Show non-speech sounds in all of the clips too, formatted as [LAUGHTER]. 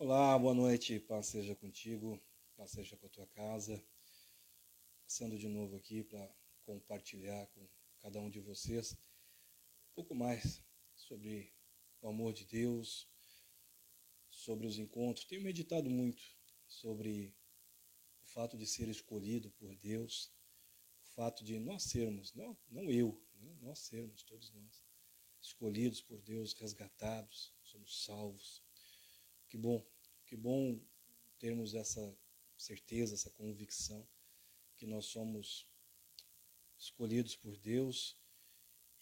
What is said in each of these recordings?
Olá, boa noite, paz seja contigo, paz seja com a tua casa. Passando de novo aqui para compartilhar com cada um de vocês um pouco mais sobre o amor de Deus, sobre os encontros. Tenho meditado muito sobre o fato de ser escolhido por Deus, o fato de nós sermos, não, não eu, né? nós sermos, todos nós, escolhidos por Deus, resgatados, somos salvos que bom, que bom termos essa certeza, essa convicção que nós somos escolhidos por Deus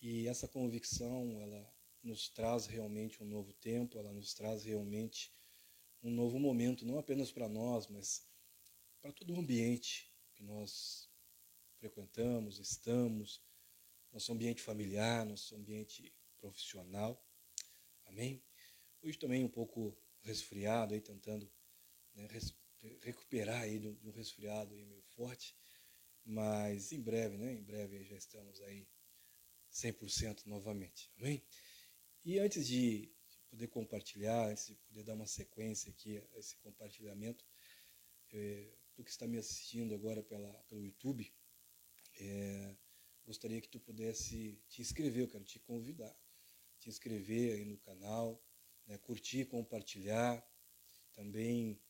e essa convicção ela nos traz realmente um novo tempo, ela nos traz realmente um novo momento, não apenas para nós, mas para todo o ambiente que nós frequentamos, estamos, nosso ambiente familiar, nosso ambiente profissional. Amém? Hoje também um pouco resfriado, aí tentando né, recuperar aí de um resfriado aí meio forte, mas em breve, né? Em breve já estamos aí 100% novamente, amém? E antes de poder compartilhar, antes de poder dar uma sequência aqui a esse compartilhamento, é, tu que está me assistindo agora pela, pelo YouTube, é, gostaria que tu pudesse te inscrever, eu quero te convidar, te inscrever aí no canal, né, curtir, compartilhar, também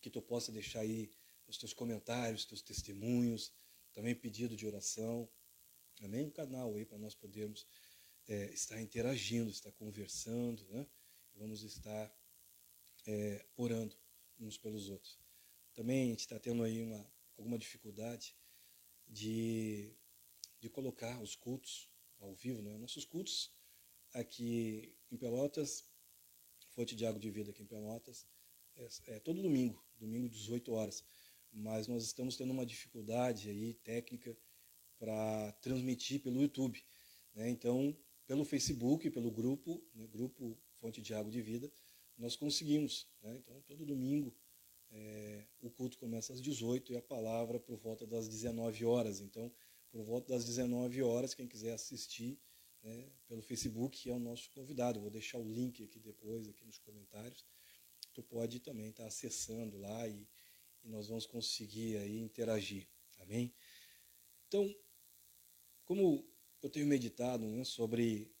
que tu possa deixar aí os teus comentários, os teus testemunhos, também pedido de oração, amém? Um canal aí para nós podermos é, estar interagindo, estar conversando, né? Vamos estar é, orando uns pelos outros. Também a gente está tendo aí uma, alguma dificuldade de, de colocar os cultos ao vivo, né? Nossos cultos aqui em Pelotas Fonte de Água de Vida aqui em Pelotas, é, é todo domingo, domingo 18 horas. Mas nós estamos tendo uma dificuldade aí técnica para transmitir pelo YouTube. Né? Então, pelo Facebook, pelo grupo, né? grupo Fonte de Água de Vida, nós conseguimos. Né? Então, todo domingo é, o culto começa às 18 e a palavra por volta das 19 horas. Então, por volta das 19 horas, quem quiser assistir, né, pelo Facebook, que é o nosso convidado. Vou deixar o link aqui depois, aqui nos comentários. Tu pode também estar tá acessando lá e, e, nós vamos conseguir aí interagir. Amém? Então, como eu tenho meditado né, sobre,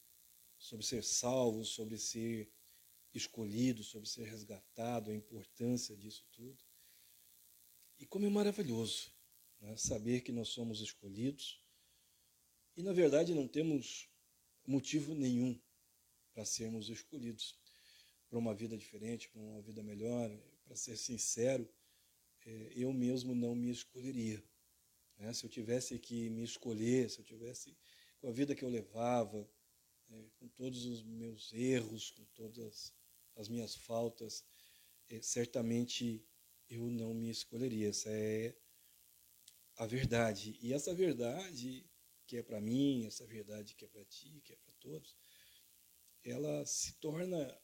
sobre ser salvo, sobre ser escolhido, sobre ser resgatado, a importância disso tudo. E como é maravilhoso né, saber que nós somos escolhidos e, na verdade, não temos motivo nenhum para sermos escolhidos para uma vida diferente, para uma vida melhor. Para ser sincero, é, eu mesmo não me escolheria. Né? Se eu tivesse que me escolher, se eu tivesse com a vida que eu levava, é, com todos os meus erros, com todas as minhas faltas, é, certamente eu não me escolheria. Essa é a verdade. E essa verdade que é para mim, essa verdade que é para ti, que é para todos, ela se torna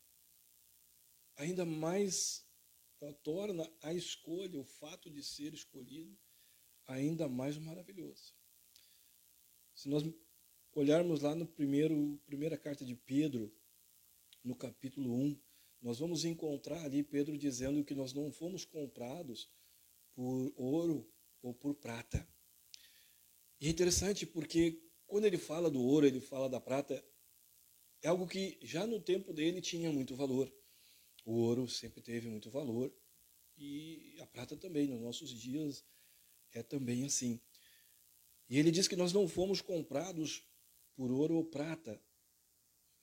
ainda mais, ela torna a escolha, o fato de ser escolhido, ainda mais maravilhoso. Se nós olharmos lá no primeiro, primeira carta de Pedro, no capítulo 1, nós vamos encontrar ali Pedro dizendo que nós não fomos comprados por ouro ou por prata. E é interessante porque quando ele fala do ouro, ele fala da prata, é algo que já no tempo dele tinha muito valor. O ouro sempre teve muito valor e a prata também, nos nossos dias é também assim. E ele diz que nós não fomos comprados por ouro ou prata,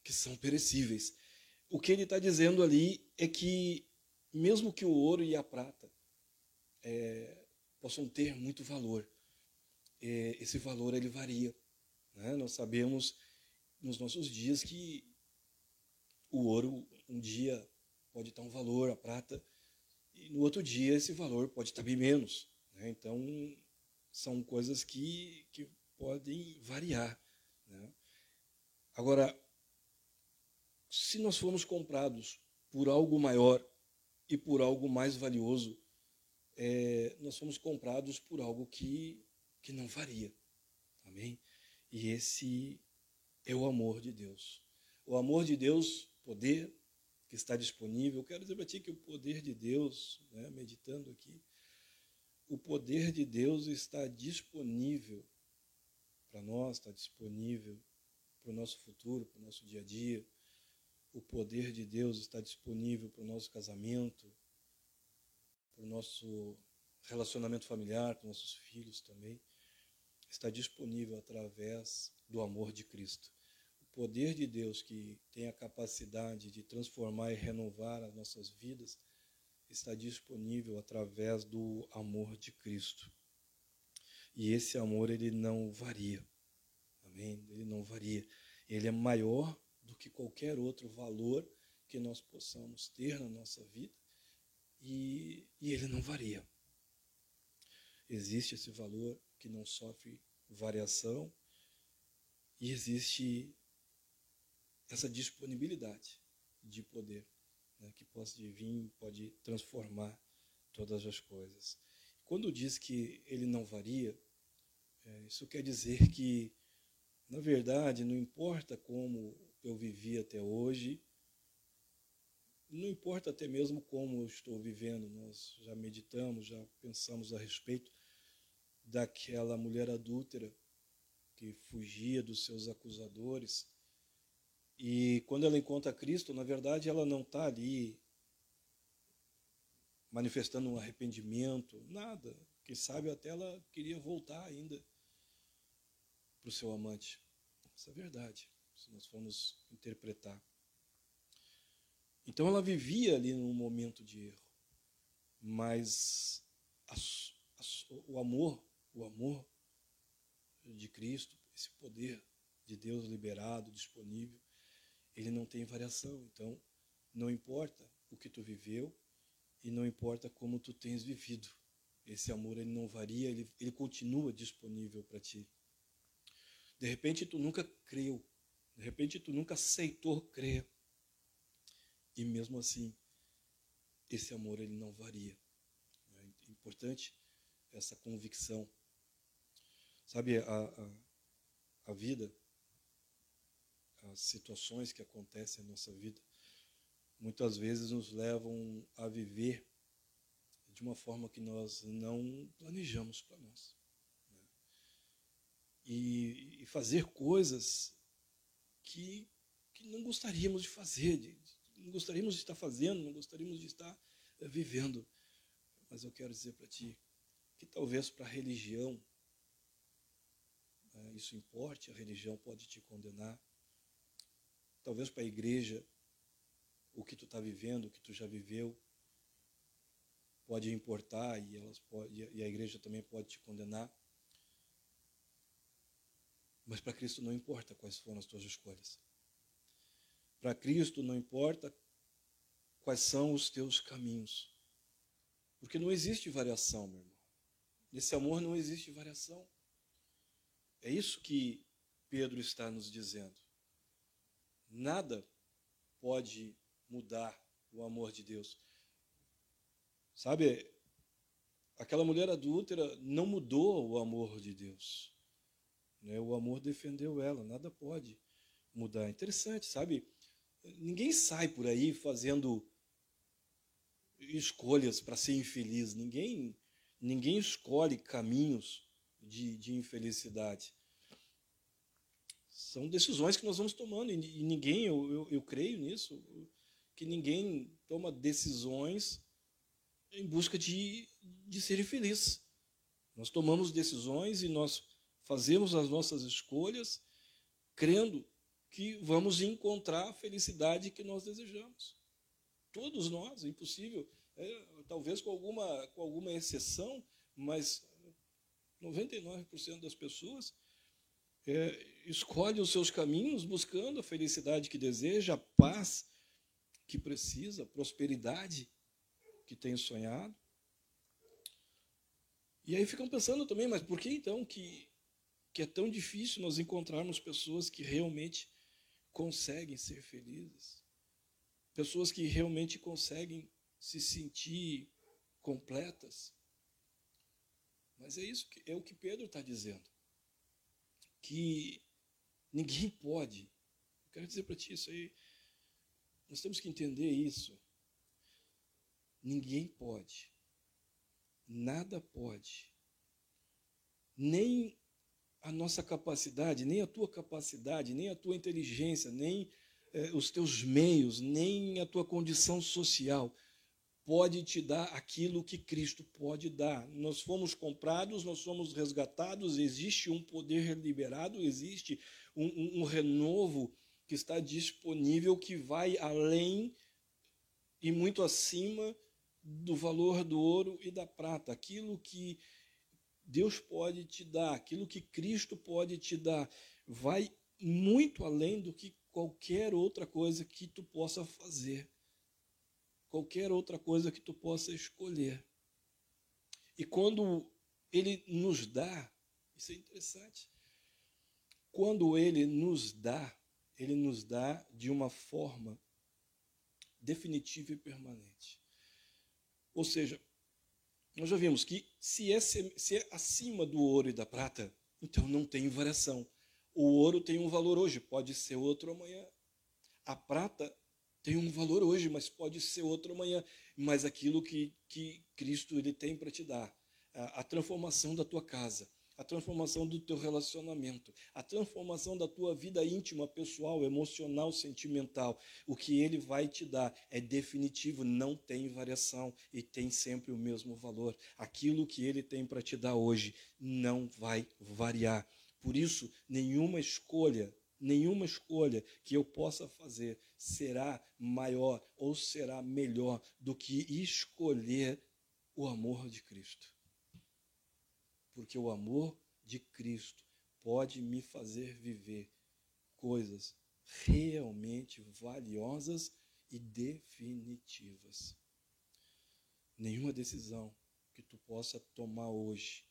que são perecíveis. O que ele está dizendo ali é que, mesmo que o ouro e a prata é, possam ter muito valor, esse valor ele varia. Né? Nós sabemos nos nossos dias que o ouro um dia pode estar um valor, a prata, e no outro dia esse valor pode estar bem menos. Né? Então, são coisas que, que podem variar. Né? Agora, se nós formos comprados por algo maior e por algo mais valioso, é, nós fomos comprados por algo que que não varia. Amém? E esse é o amor de Deus. O amor de Deus, poder, que está disponível. Eu quero dizer para ti que o poder de Deus, né, meditando aqui, o poder de Deus está disponível para nós, está disponível para o nosso futuro, para o nosso dia a dia. O poder de Deus está disponível para o nosso casamento, para o nosso relacionamento familiar, com nossos filhos também. Está disponível através do amor de Cristo. O poder de Deus que tem a capacidade de transformar e renovar as nossas vidas está disponível através do amor de Cristo. E esse amor ele não varia. Amém? Ele não varia. Ele é maior do que qualquer outro valor que nós possamos ter na nossa vida e, e ele não varia. Existe esse valor que não sofre variação e existe essa disponibilidade de poder né, que possa vir, pode transformar todas as coisas. Quando diz que ele não varia, é, isso quer dizer que, na verdade, não importa como eu vivi até hoje, não importa até mesmo como eu estou vivendo, nós já meditamos, já pensamos a respeito daquela mulher adúltera que fugia dos seus acusadores e quando ela encontra Cristo, na verdade, ela não está ali manifestando um arrependimento, nada. Quem sabe até ela queria voltar ainda para o seu amante. Isso é verdade, se nós formos interpretar. Então ela vivia ali num momento de erro, mas a, a, o amor, o amor de Cristo, esse poder de Deus liberado, disponível, ele não tem variação. Então, não importa o que tu viveu e não importa como tu tens vivido. Esse amor ele não varia, ele, ele continua disponível para ti. De repente tu nunca creu, de repente tu nunca aceitou crer. E mesmo assim, esse amor ele não varia. É importante essa convicção. Sabe, a, a, a vida as situações que acontecem na nossa vida, muitas vezes nos levam a viver de uma forma que nós não planejamos para nós. Né? E, e, fazer coisas que, que não gostaríamos de fazer, de, de, não gostaríamos de estar fazendo, não gostaríamos de estar é, vivendo. Mas eu quero dizer para ti que talvez para a religião é, isso importe, a religião pode te condenar, talvez para a igreja, o que tu está vivendo, o que tu já viveu, pode importar e, elas pode, e a igreja também pode te condenar. Mas para Cristo não importa quais foram as tuas escolhas. Para Cristo não importa quais são os teus caminhos. Porque não existe variação, meu irmão. Nesse amor não existe variação. É isso que Pedro está nos dizendo. Nada pode mudar o amor de Deus. Sabe, aquela mulher adúltera não mudou o amor de Deus. Né? O amor defendeu ela, nada pode mudar. Interessante, sabe? Ninguém sai por aí fazendo escolhas para ser infeliz. Ninguém, ninguém escolhe caminhos de, de infelicidade. São decisões que nós vamos tomando, e ninguém, eu, eu, eu creio nisso, que ninguém toma decisões em busca de, de ser feliz. Nós tomamos decisões e nós fazemos as nossas escolhas crendo que vamos encontrar a felicidade que nós desejamos. Todos nós, é impossível, é, talvez com alguma, com alguma exceção, mas 99% das pessoas é, escolhe os seus caminhos buscando a felicidade que deseja, a paz que precisa, a prosperidade que tem sonhado. E aí ficam pensando também, mas por que então que, que é tão difícil nós encontrarmos pessoas que realmente conseguem ser felizes? Pessoas que realmente conseguem se sentir completas? Mas é isso que é o que Pedro está dizendo que ninguém [LAUGHS] pode. Eu quero dizer para ti isso aí. nós temos que entender isso. Ninguém pode, nada pode, nem a nossa capacidade, nem a tua capacidade, nem a tua inteligência, nem eh, os teus meios, nem a tua condição social pode te dar aquilo que Cristo pode dar. Nós fomos comprados, nós somos resgatados, existe um poder liberado, existe um, um, um renovo que está disponível que vai além e muito acima do valor do ouro e da prata. Aquilo que Deus pode te dar, aquilo que Cristo pode te dar, vai muito além do que qualquer outra coisa que tu possa fazer, qualquer outra coisa que tu possa escolher. E quando ele nos dá, isso é interessante. Quando ele nos dá, ele nos dá de uma forma definitiva e permanente. Ou seja, nós já vimos que se é, se é acima do ouro e da prata, então não tem variação. O ouro tem um valor hoje, pode ser outro amanhã. A prata tem um valor hoje, mas pode ser outro amanhã. Mas aquilo que, que Cristo ele tem para te dar, a, a transformação da tua casa, a transformação do teu relacionamento, a transformação da tua vida íntima, pessoal, emocional, sentimental. O que ele vai te dar é definitivo, não tem variação e tem sempre o mesmo valor. Aquilo que ele tem para te dar hoje não vai variar. Por isso, nenhuma escolha, nenhuma escolha que eu possa fazer será maior ou será melhor do que escolher o amor de Cristo porque o amor de Cristo pode me fazer viver coisas realmente valiosas e definitivas. Nenhuma decisão que tu possa tomar hoje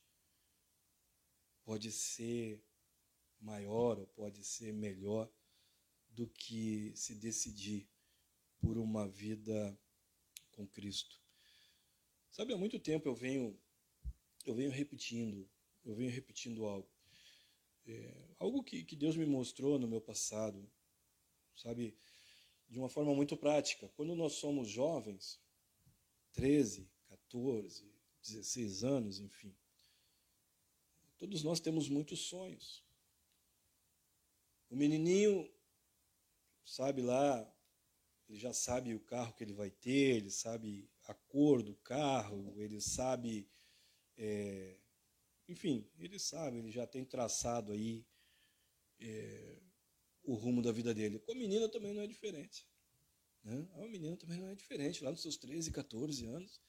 pode ser maior ou pode ser melhor do que se decidir por uma vida com Cristo. Sabe, há muito tempo eu venho eu venho repetindo, eu venho repetindo algo. É, algo que, que Deus me mostrou no meu passado, sabe, de uma forma muito prática. Quando nós somos jovens, 13, 14, 16 anos, enfim, todos nós temos muitos sonhos. O menininho sabe lá, ele já sabe o carro que ele vai ter, ele sabe a cor do carro, ele sabe é, enfim, ele sabe, ele já tem traçado aí é, o rumo da vida dele. Com a menina também não é diferente. Né? A menina também não é diferente, lá nos seus 13, 14 anos.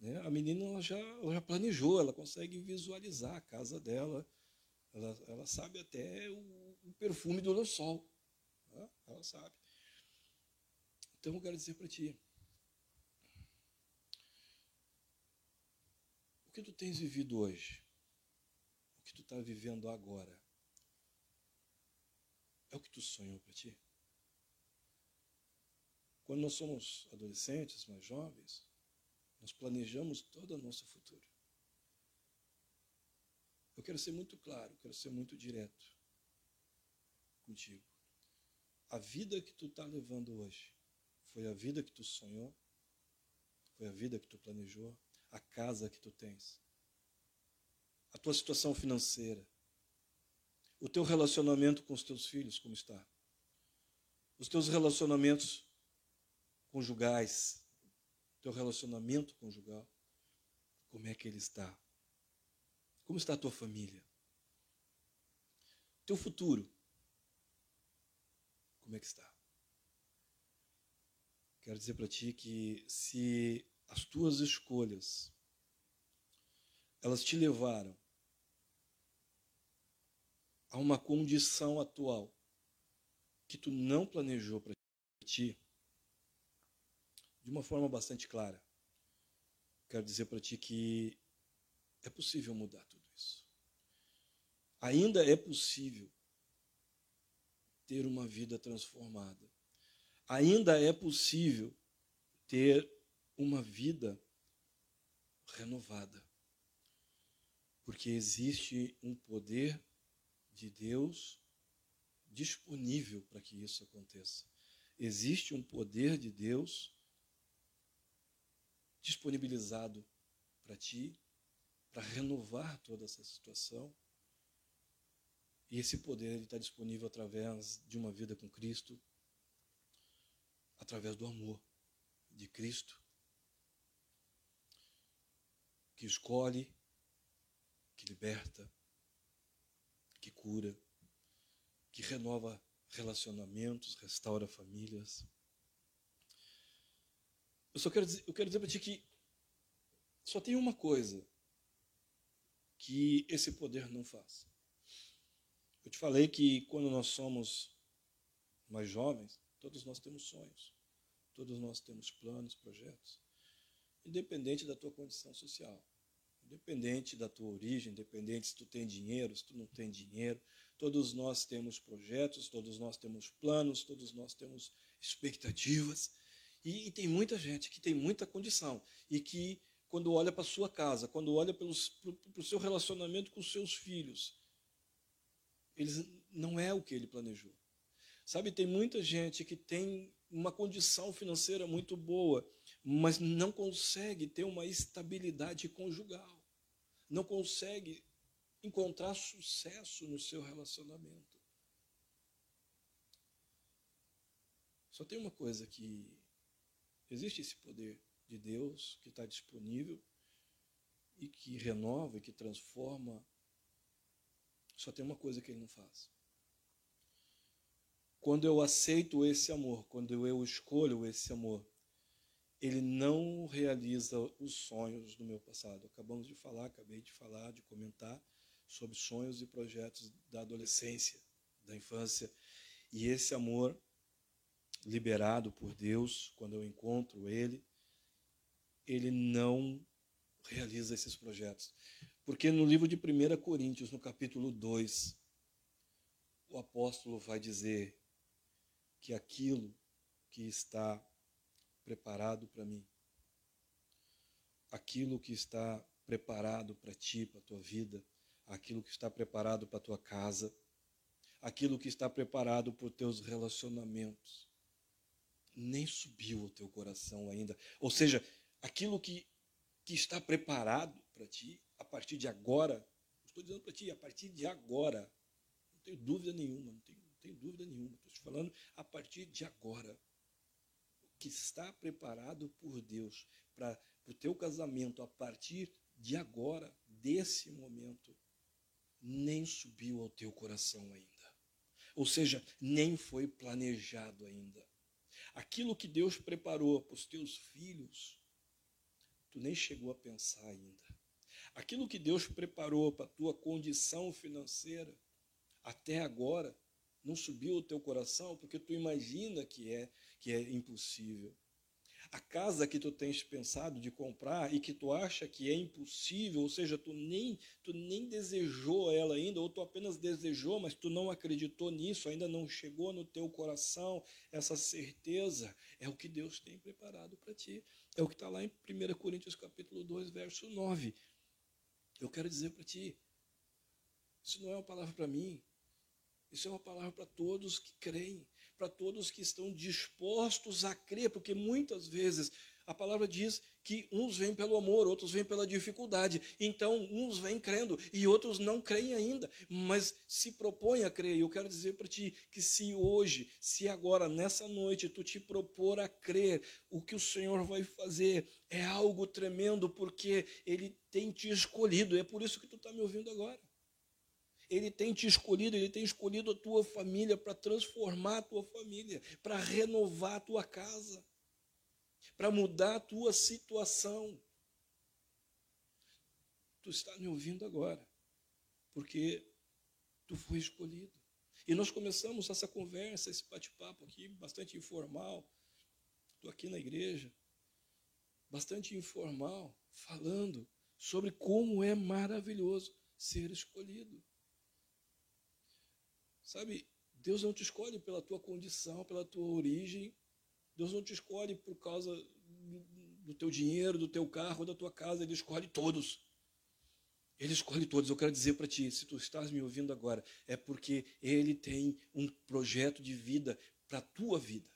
Né? A menina ela já, ela já planejou, ela consegue visualizar a casa dela, ela, ela sabe até o, o perfume do lençol. Né? Ela sabe. Então eu quero dizer para ti, O que tu tens vivido hoje? O que tu está vivendo agora? É o que tu sonhou para ti? Quando nós somos adolescentes, mais jovens, nós planejamos todo o nosso futuro. Eu quero ser muito claro, quero ser muito direto contigo. A vida que tu está levando hoje foi a vida que tu sonhou? Foi a vida que tu planejou? a casa que tu tens, a tua situação financeira, o teu relacionamento com os teus filhos, como está, os teus relacionamentos conjugais, teu relacionamento conjugal, como é que ele está? Como está a tua família? Teu futuro, como é que está? Quero dizer para ti que se as tuas escolhas, elas te levaram a uma condição atual que tu não planejou para ti, de uma forma bastante clara. Quero dizer para ti que é possível mudar tudo isso. Ainda é possível ter uma vida transformada. Ainda é possível ter uma vida renovada. Porque existe um poder de Deus disponível para que isso aconteça. existe um poder de Deus disponibilizado para ti, para renovar toda essa situação. E esse poder está disponível através de uma vida com Cristo, através do amor de Cristo, que escolhe, que liberta, que cura, que renova relacionamentos, restaura famílias. Eu só quero dizer, eu quero dizer para ti que só tem uma coisa que esse poder não faz. Eu te falei que quando nós somos mais jovens, todos nós temos sonhos, todos nós temos planos, projetos, independente da tua condição social, independente da tua origem, independente se tu tem dinheiro, se tu não tem dinheiro, todos nós temos projetos, todos nós temos planos, todos nós temos expectativas. E, e tem muita gente que tem muita condição e que, quando olha para sua casa, quando olha para o seu relacionamento com seus filhos, eles, não é o que ele planejou. Sabe, tem muita gente que tem uma condição financeira muito boa, mas não consegue ter uma estabilidade conjugal, não consegue encontrar sucesso no seu relacionamento. Só tem uma coisa que existe esse poder de Deus que está disponível e que renova e que transforma só tem uma coisa que ele não faz. Quando eu aceito esse amor, quando eu escolho esse amor, ele não realiza os sonhos do meu passado. Acabamos de falar, acabei de falar, de comentar sobre sonhos e projetos da adolescência, da infância. E esse amor liberado por Deus, quando eu encontro ele, ele não realiza esses projetos. Porque no livro de 1 Coríntios, no capítulo 2, o apóstolo vai dizer que aquilo que está preparado para mim, aquilo que está preparado para ti, para a tua vida, aquilo que está preparado para a tua casa, aquilo que está preparado para os teus relacionamentos, nem subiu ao teu coração ainda. Ou seja, aquilo que, que está preparado para ti, partir de agora, estou dizendo para ti, a partir de agora, não tenho dúvida nenhuma, não tenho, não tenho dúvida nenhuma, estou te falando a partir de agora. O que está preparado por Deus para o teu casamento a partir de agora, desse momento, nem subiu ao teu coração ainda. Ou seja, nem foi planejado ainda. Aquilo que Deus preparou para os teus filhos, tu nem chegou a pensar ainda. Aquilo que Deus preparou para a tua condição financeira, até agora, não subiu o teu coração porque tu imagina que é que é impossível. A casa que tu tens pensado de comprar e que tu acha que é impossível, ou seja, tu nem tu nem desejou ela ainda, ou tu apenas desejou, mas tu não acreditou nisso, ainda não chegou no teu coração essa certeza, é o que Deus tem preparado para ti. É o que está lá em 1 Coríntios capítulo 2, verso 9. Eu quero dizer para ti, isso não é uma palavra para mim, isso é uma palavra para todos que creem, para todos que estão dispostos a crer, porque muitas vezes a palavra diz que uns vêm pelo amor, outros vêm pela dificuldade. Então, uns vêm crendo e outros não creem ainda, mas se propõem a crer. E eu quero dizer para ti que se hoje, se agora, nessa noite, tu te propor a crer, o que o Senhor vai fazer é algo tremendo, porque Ele tem te escolhido. É por isso que tu está me ouvindo agora. Ele tem te escolhido, ele tem escolhido a tua família para transformar a tua família, para renovar a tua casa para mudar a tua situação. Tu está me ouvindo agora, porque tu foi escolhido. E nós começamos essa conversa, esse bate-papo aqui, bastante informal. Estou aqui na igreja, bastante informal, falando sobre como é maravilhoso ser escolhido. Sabe, Deus não te escolhe pela tua condição, pela tua origem, Deus não te escolhe por causa do teu dinheiro, do teu carro, da tua casa, Ele escolhe todos. Ele escolhe todos. Eu quero dizer para ti, se tu estás me ouvindo agora, é porque Ele tem um projeto de vida para a tua vida.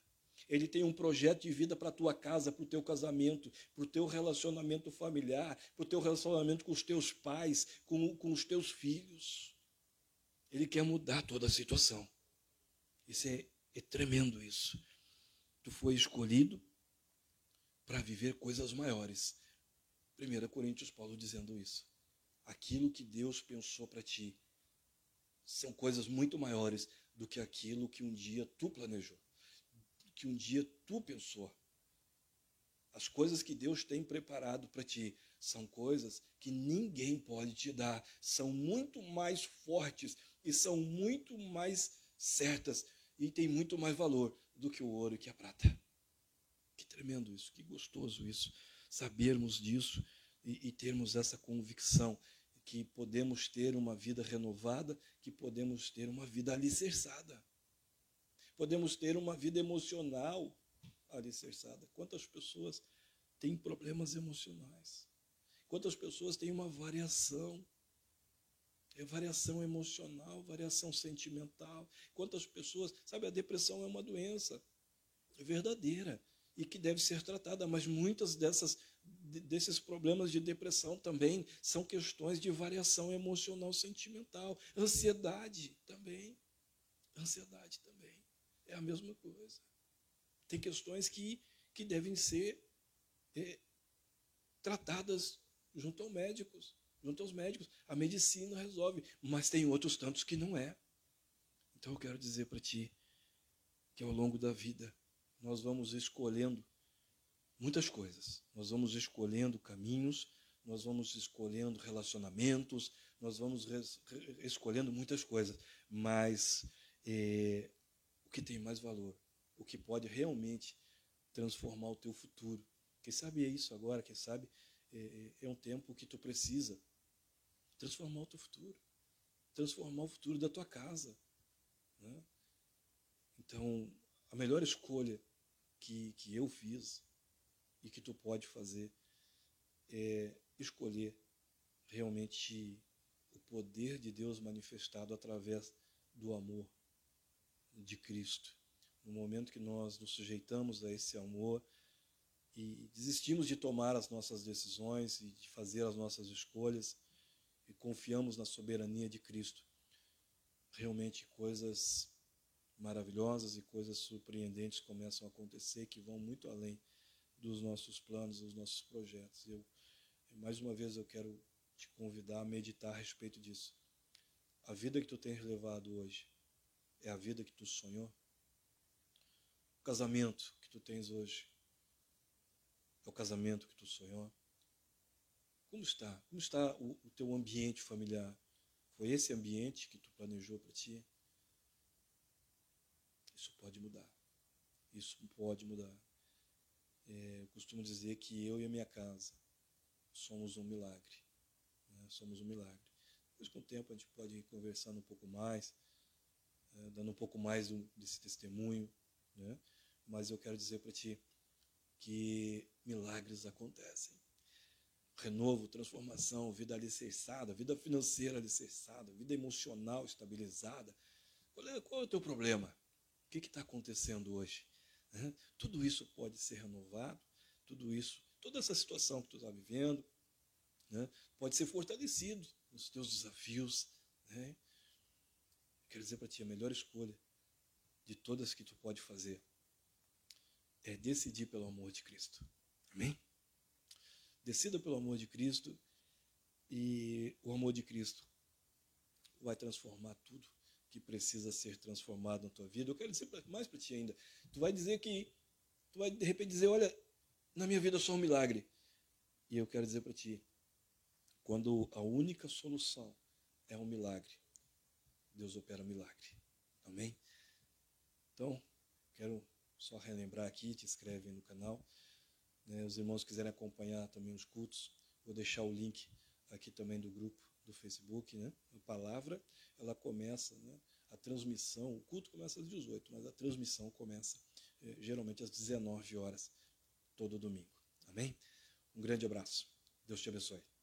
Ele tem um projeto de vida para a tua casa, para o teu casamento, para o teu relacionamento familiar, para o teu relacionamento com os teus pais, com, com os teus filhos. Ele quer mudar toda a situação. Isso é, é tremendo isso. Tu foi escolhido para viver coisas maiores. 1 Coríntios Paulo dizendo isso. Aquilo que Deus pensou para ti são coisas muito maiores do que aquilo que um dia tu planejou, que um dia tu pensou. As coisas que Deus tem preparado para ti são coisas que ninguém pode te dar, são muito mais fortes e são muito mais certas e têm muito mais valor do que o ouro e que a prata. Que tremendo isso, que gostoso isso, sabermos disso e, e termos essa convicção que podemos ter uma vida renovada, que podemos ter uma vida alicerçada. Podemos ter uma vida emocional alicerçada. Quantas pessoas têm problemas emocionais? Quantas pessoas têm uma variação? É variação emocional, variação sentimental. Quantas pessoas, sabe, a depressão é uma doença verdadeira e que deve ser tratada, mas muitas dessas desses problemas de depressão também são questões de variação emocional sentimental, ansiedade também. Ansiedade também é a mesma coisa. Tem questões que, que devem ser é, tratadas junto aos médicos, junto aos médicos. A medicina resolve, mas tem outros tantos que não é. Então eu quero dizer para ti que ao longo da vida nós vamos escolhendo muitas coisas. Nós vamos escolhendo caminhos, nós vamos escolhendo relacionamentos, nós vamos escolhendo muitas coisas, mas é, o que tem mais valor, o que pode realmente transformar o teu futuro. Quem sabe é isso agora, quem sabe é, é um tempo que tu precisa transformar o teu futuro, transformar o futuro da tua casa. Né? Então, a melhor escolha que, que eu fiz e que tu pode fazer é escolher realmente o poder de Deus manifestado através do amor de Cristo. No momento que nós nos sujeitamos a esse amor e desistimos de tomar as nossas decisões e de fazer as nossas escolhas e confiamos na soberania de Cristo, realmente coisas maravilhosas e coisas surpreendentes começam a acontecer que vão muito além dos nossos planos, dos nossos projetos. Eu, mais uma vez, eu quero te convidar a meditar a respeito disso. A vida que tu tens levado hoje é a vida que tu sonhou? O casamento que tu tens hoje é o casamento que tu sonhou? Como está? Como está o, o teu ambiente familiar? Foi esse ambiente que tu planejou para ti? Isso pode mudar. Isso pode mudar. É, eu costumo dizer que eu e a minha casa somos um milagre. Né? Somos um milagre. Depois, com o tempo, a gente pode ir conversando um pouco mais, é, dando um pouco mais desse testemunho. Né? Mas eu quero dizer para ti que milagres acontecem. Renovo, transformação, vida alicerçada, vida financeira alicerçada, vida emocional estabilizada. Qual é, qual é o teu problema? O que está acontecendo hoje? Tudo isso pode ser renovado, tudo isso, toda essa situação que tu está vivendo, né? pode ser fortalecido nos teus desafios. Né? Quero dizer para ti, a melhor escolha de todas que tu pode fazer é decidir pelo amor de Cristo. Amém? Decida pelo amor de Cristo e o amor de Cristo vai transformar tudo que precisa ser transformado na tua vida. Eu quero dizer mais para ti ainda. Tu vai dizer que, tu vai de repente dizer, olha, na minha vida só um milagre. E eu quero dizer para ti, quando a única solução é um milagre, Deus opera um milagre. Amém? Então, quero só relembrar aqui, te inscreve no canal. Né, os irmãos quiserem acompanhar também os cultos, vou deixar o link aqui também do grupo do Facebook, né? A palavra, ela começa, né? A transmissão, o culto começa às 18, mas a transmissão começa eh, geralmente às 19 horas, todo domingo. Amém? Um grande abraço. Deus te abençoe.